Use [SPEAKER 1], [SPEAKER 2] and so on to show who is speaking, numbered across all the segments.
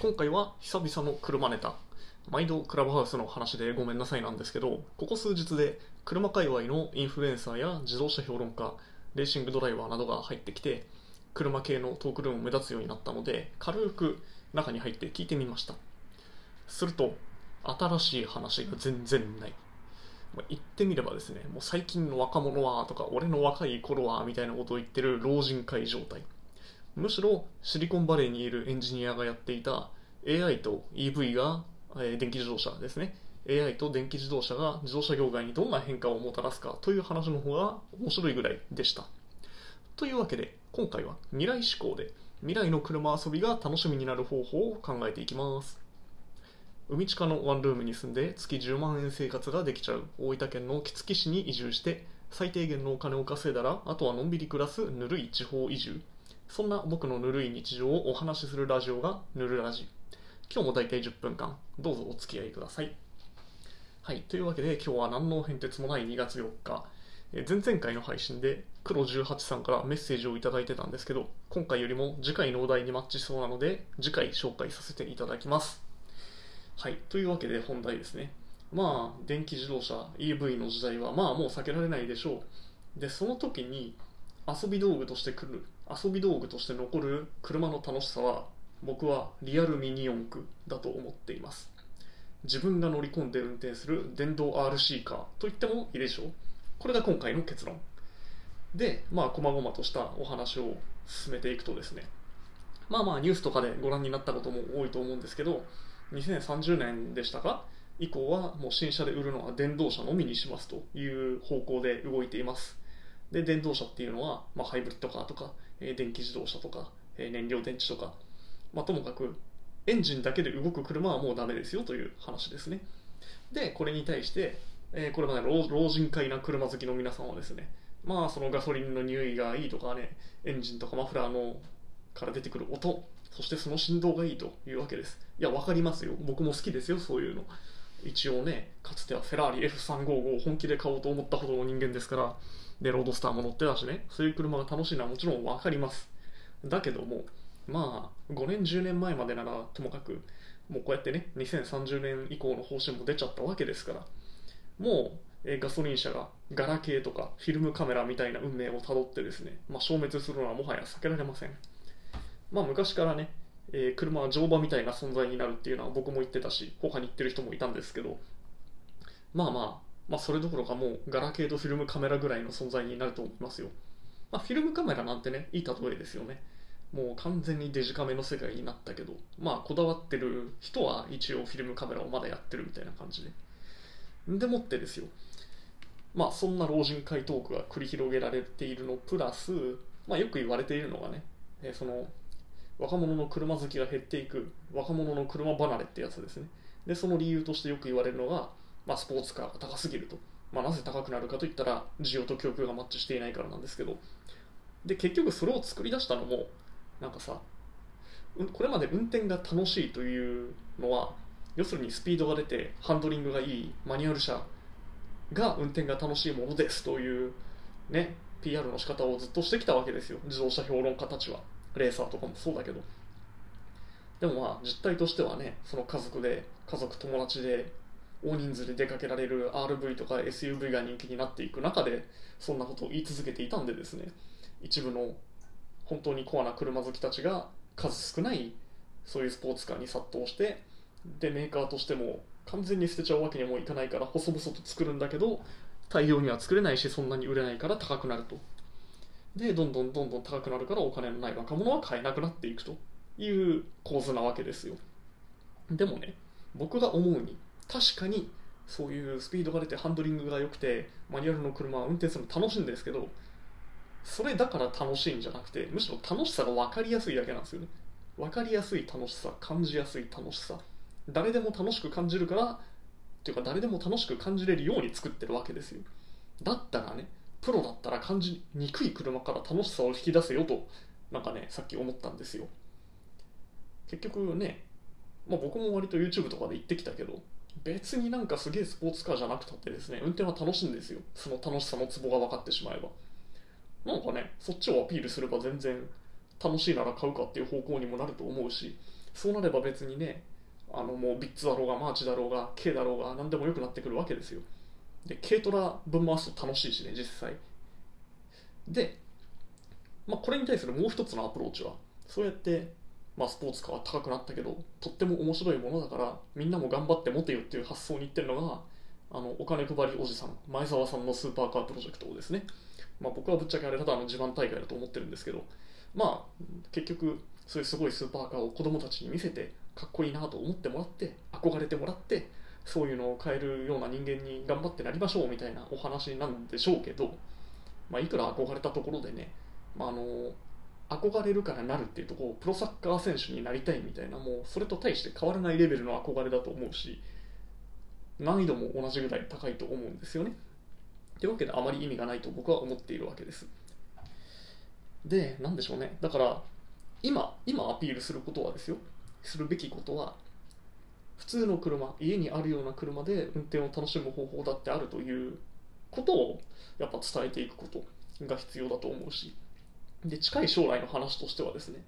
[SPEAKER 1] 今回は久々の車ネタ。毎度クラブハウスの話でごめんなさいなんですけどここ数日で車界隈のインフルエンサーや自動車評論家レーシングドライバーなどが入ってきて車系のトークルーム目立つようになったので軽く中に入って聞いてみました。すると新しい話が全然ない。言ってみればですねもう最近の若者はとか俺の若い頃はみたいなことを言ってる老人会状態。むしろシリコンバレーにいるエンジニアがやっていた AI と EV が、えー電気自動車ですね。AI と電気自動車が自動車業界にどんな変化をもたらすかという話の方が面白いぐらいでした。というわけで今回は未来志向で未来の車遊びが楽しみになる方法を考えていきます。海地下のワンルームに住んで月10万円生活ができちゃう。大分県の杵築市に移住して最低限のお金を稼いだらあとはのんびり暮らすぬるい地方移住。そんな僕のぬるい日常をお話しするラジオがぬるラジ。今日も大体10分間。どうぞお付き合いください。はいというわけで今日は何の変哲もない2月4日。え前々回の配信で黒18さんからメッセージをいただいてたんですけど今回よりも次回のお題にマッチしそうなので次回紹介させていただきます。はいというわけで本題ですね。まあ電気自動車 EV の時代はまあもう避けられないでしょう。でその時に遊び道具として来る遊び道具として残る車の楽しさは僕はリアルミニ四駆だと思っています。自分が乗り込んで運転する電動 RC カーと言ってもいいでしょう。これが今回の結論。でまあ細々としたお話を進めていくとですね。まあまあニュースとかでご覧になったことも多いと思うんですけど2030年でしたか？以降はもう新車で売るのは電動車のみにしますという方向で動いています。で電動車っていうのは、まあ、ハイブリッドカーとか、え電気自動車とか、え燃料電池とか、まあ、ともかくエンジンだけで動く車はもうダメですよという話ですね。でこれに対して、えこれまで老老人会な車好きの皆さんはですねまあそのガソリンの匂いがいいとかねエンジンとかマフラーのから出てくる音そしてその振動がいいというわけです。いやわかりますよ。僕も好きですよそういうの。一応ねかつてはフェラーリ F355 を本気で買おうと思ったほどの人間ですからでロードスターも乗ってたしね。そういう車が楽しいのはもちろん分かります。だけどもまあ5年10年前までならともかくもうこうやってね2030年以降の方針も出ちゃったわけですからもうえガソリン車がガラケーとかフィルムカメラみたいな運命をたどってですね、まあ、消滅するのはもはや避けられません。まあ昔からね、えー車は乗馬みたいな存在になるっていうのは僕も言ってたし他に言ってる人もいたんですけどまあまあまあそれどころかもうガラケーとフィルムカメラぐらいの存在になると思いますよ。まあフィルムカメラなんてねいい例えですよね。もう完全にデジカメの世界になったけどまあこだわってる人は一応フィルムカメラをまだやってるみたいな感じで。でもってですよ。まあそんな老人会トークが繰り広げられているのプラス、まあ、よく言われているのがね、えーその若者の車好きが減っていく若者の車離れってやつですね。でその理由としてよく言われるのが、まあ、スポーツカーが高すぎると、まあ、なぜ高くなるかといったら需要と供給がマッチしていないからなんですけど。で結局それを作り出したのもなんかさこれまで運転が楽しいというのは要するにスピードが出てハンドリングがいいマニュアル車が運転が楽しいものですというね PR の仕方をずっとしてきたわけですよ。自動車評論家たちは。レーサーとかもそうだけど。でもまあ実態としてはねその家族で家族友達で大人数で出かけられる RV とか SUV が人気になっていく中でそんなことを言い続けていたんでですね一部の本当にコアな車好きたちが数少ないそういうスポーツカーに殺到してでメーカーとしても完全に捨てちゃうわけにもいかないから細々と作るんだけど大量には作れないしそんなに売れないから高くなると。でどんどんどんどん高くなるからお金のない若者は買えなくなっていくという構図なわけですよ。でもね僕が思うに確かにそういうスピードが出てハンドリングが良くてマニュアルの車は運転するの楽しいんですけどそれだから楽しいんじゃなくてむしろ楽しさが分かりやすいだけなんですよね。分かりやすい楽しさ感じやすい楽しさ。誰でも楽しく感じるからっていうか誰でも楽しく感じれるように作ってるわけですよ。だったらねプロだったら感じにくい車から楽しさを引き出せよとなんかねさっき思ったんですよ。結局ね、まあ、僕も割と YouTube とかで言ってきたけど別になんかすげえスポーツカーじゃなくたってですね運転は楽しいんですよ。その楽しさのツボが分かってしまえば。なんかねそっちをアピールすれば全然楽しいなら買うかっていう方向にもなると思うしそうなれば別にねあのもうヴィッツだろうがマーチだろうが K だろうが何でもよくなってくるわけですよ。で軽トラぶん回すと楽しいしね実際。で、まあ、これに対するもう一つのアプローチはそうやって、まあ、スポーツカーは高くなったけどとっても面白いものだからみんなも頑張って持てよっていう発想にいってるのがあのお金配りおじさん前澤さんのスーパーカープロジェクトですね、まあ、僕はぶっちゃけあれただの自慢大会だと思ってるんですけどまあ結局そういうすごいスーパーカーを子供たちに見せてかっこいいなと思ってもらって憧れてもらってそういうのを買えるような人間に頑張ってなりましょうみたいなお話なんでしょうけど、まあ、いくら憧れたところでね、まあ、あの憧れるからなるっていうとこうプロサッカー選手になりたいみたいなもうそれと大して変わらないレベルの憧れだと思うし難易度も同じぐらい高いと思うんですよね。というわけであまり意味がないと僕は思っているわけです。で、なんでしょうね。だから今、今アピールすることはですよ。するべきことは普通の車、家にあるような車で運転を楽しむ方法だってあるということをやっぱ伝えていくことが必要だと思うし、で近い将来の話としてはですね、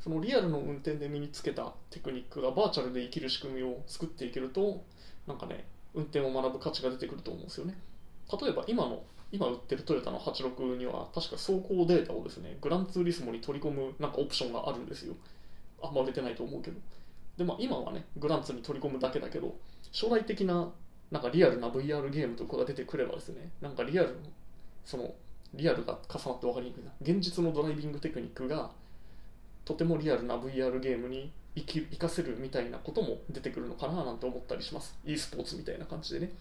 [SPEAKER 1] そのリアルの運転で身につけたテクニックがバーチャルで生きる仕組みを作っていけると、なんかね、運転を学ぶ価値が出てくると思うんですよね。例えば今の、今売ってるトヨタの86には確か走行データをですね、グランツーリスモに取り込むなんかオプションがあるんですよ。あんま売れてないと思うけど。で、まあ今はね、グランツに取り込むだけだけど、将来的ななんかリアルな VR ゲームとかが出てくればですね、なんかリアルの、その、リアルが重なって分かりにくいな。現実のドライビングテクニックがとてもリアルな VR ゲームに生き生かせるみたいなことも出てくるのかななんて思ったりします e スポーツみたいな感じでね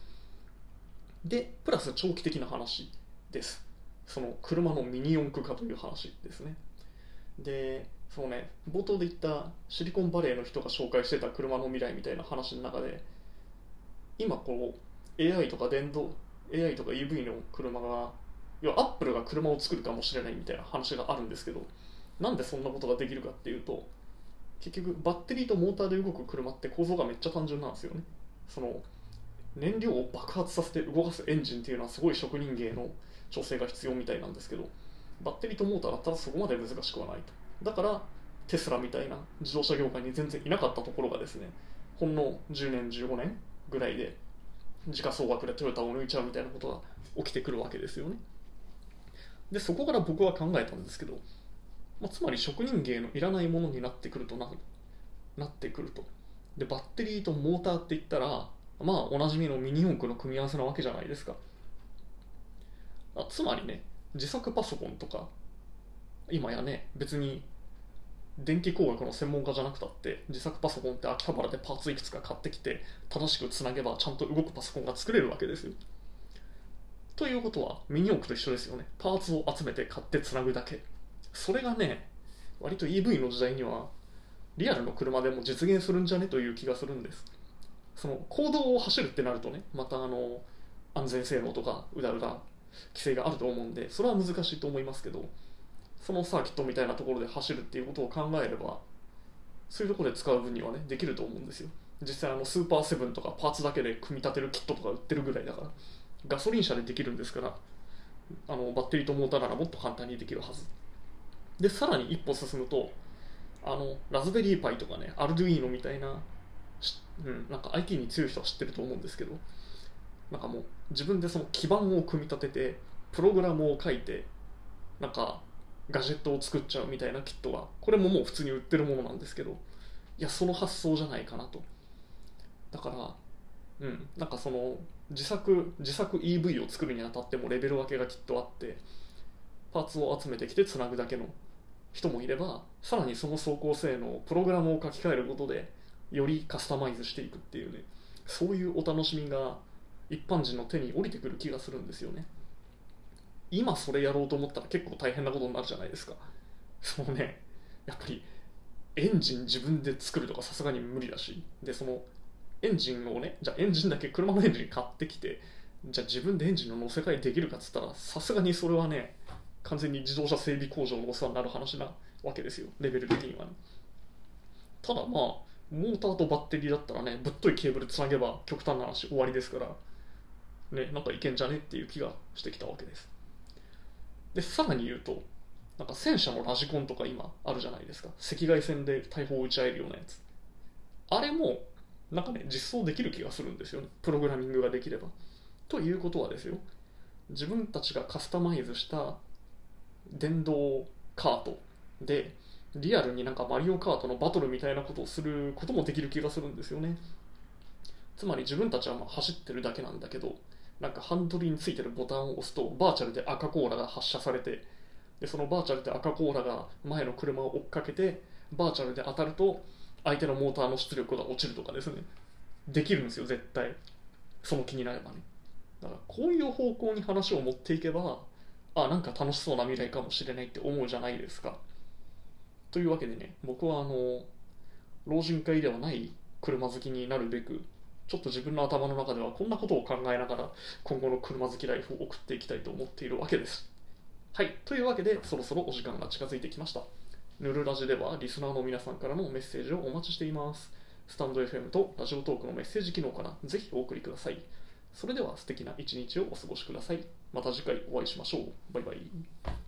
[SPEAKER 1] でプラス長期的な話ですその車のミニ四駆化という話ですねでそうね冒頭で言ったシリコンバレーの人が紹介してた車の未来みたいな話の中で今こう AI とか電動 AI とか EV の車が要はアップルが車を作るかもしれないみたいな話があるんですけどなんでそんなことができるかっていうと結局バッテリーとモーターで動く車って構造がめっちゃ単純なんですよね。その燃料を爆発させて動かすエンジンっていうのはすごい職人芸の調整が必要みたいなんですけどバッテリーとモーターだったらそこまで難しくはないと。だからテスラみたいな自動車業界に全然いなかったところがですねほんの10年15年ぐらいで時価総額でトヨタを抜いちゃうみたいなことが起きてくるわけですよね。でそこから僕は考えたんですけどまあ、つまり職人芸のいらないものになってくるとななってくると。でバッテリーとモーターって言ったらまあおなじみのミニ四駆の組み合わせなわけじゃないですか。あつまりね自作パソコンとか今やね別に電気工学の専門家じゃなくたって自作パソコンって秋葉原でパーツいくつか買ってきて正しくつなげばちゃんと動くパソコンが作れるわけですよ。ということはミニ四駆と一緒ですよね。パーツを集めて買ってつなぐだけ。それがね割と EV の時代にはリアルの車でも実現するんじゃねという気がするんです。その公道を走るってなるとねまたあの安全性能とかうだうだ規制があると思うんでそれは難しいと思いますけどそのサーキットみたいなところで走るっていうことを考えればそういうところで使う分にはねできると思うんですよ。実際あのスーパーセブンとかパーツだけで組み立てるキットとか売ってるぐらいだから。ガソリン車でできるんですからあのバッテリーとモーターならもっと簡単にできるはず。でさらに一歩進むとあのラズベリーパイとかねアルドゥイーノみたいな、うん、なんか IT に強い人は知ってると思うんですけどなんかもう自分でその基盤を組み立ててプログラムを書いてなんかガジェットを作っちゃうみたいなキットがこれももう普通に売ってるものなんですけどいやその発想じゃないかなと。だからうんなんかその自作自作 EV を作るにあたってもレベル分けがきっとあってパーツを集めてきてつなぐだけの人もいればさらにその走行性能プログラムを書き換えることでよりカスタマイズしていくっていうねそういうお楽しみが一般人の手に降りてくる気がするんですよね。今それやろうと思ったら結構大変なことになるじゃないですか。そのねやっぱりエンジン自分で作るとかさすがに無理だしでそのエンジンをねじゃあエンジンだけ車のエンジン買ってきてじゃあ自分でエンジンの乗せ替えできるかっつったらさすがにそれはね完全に自動車整備工場のお世話になる話なわけですよ。レベル的にはね。ただまあモーターとバッテリーだったらねぶっといケーブルつなげば極端な話終わりですからねなんかいけんじゃねっていう気がしてきたわけです。でさらに言うとなんか戦車のラジコンとか今あるじゃないですか。赤外線で大砲を撃ち合えるようなやつ。あれもなんかね実装できる気がするんですよ。ねプログラミングができれば。ということはですよ。自分たちがカスタマイズした電動カートでリアルになんかマリオカートのバトルみたいなことをすることもできる気がするんですよね。つまり自分たちはま走ってるだけなんだけどなんかハンドルについてるボタンを押すとバーチャルで赤コーラが発射されてでそのバーチャルで赤コーラが前の車を追っかけてバーチャルで当たると相手のモーターの出力が落ちるとかですね。できるんですよ絶対。その気になればね。だからこういう方向に話を持っていけばあなんか楽しそうな未来かもしれないって思うじゃないですか。というわけでね僕はあの老人会ではない車好きになるべくちょっと自分の頭の中ではこんなことを考えながら今後の車好きライフを送っていきたいと思っているわけです。はい。というわけでそろそろお時間が近づいてきました。ぬるラジではリスナーの皆さんからのメッセージをお待ちしています。スタンド FM とラジオトークのメッセージ機能からぜひお送りください。それでは素敵な一日をお過ごしください。また次回お会いしましょう。バイバイ。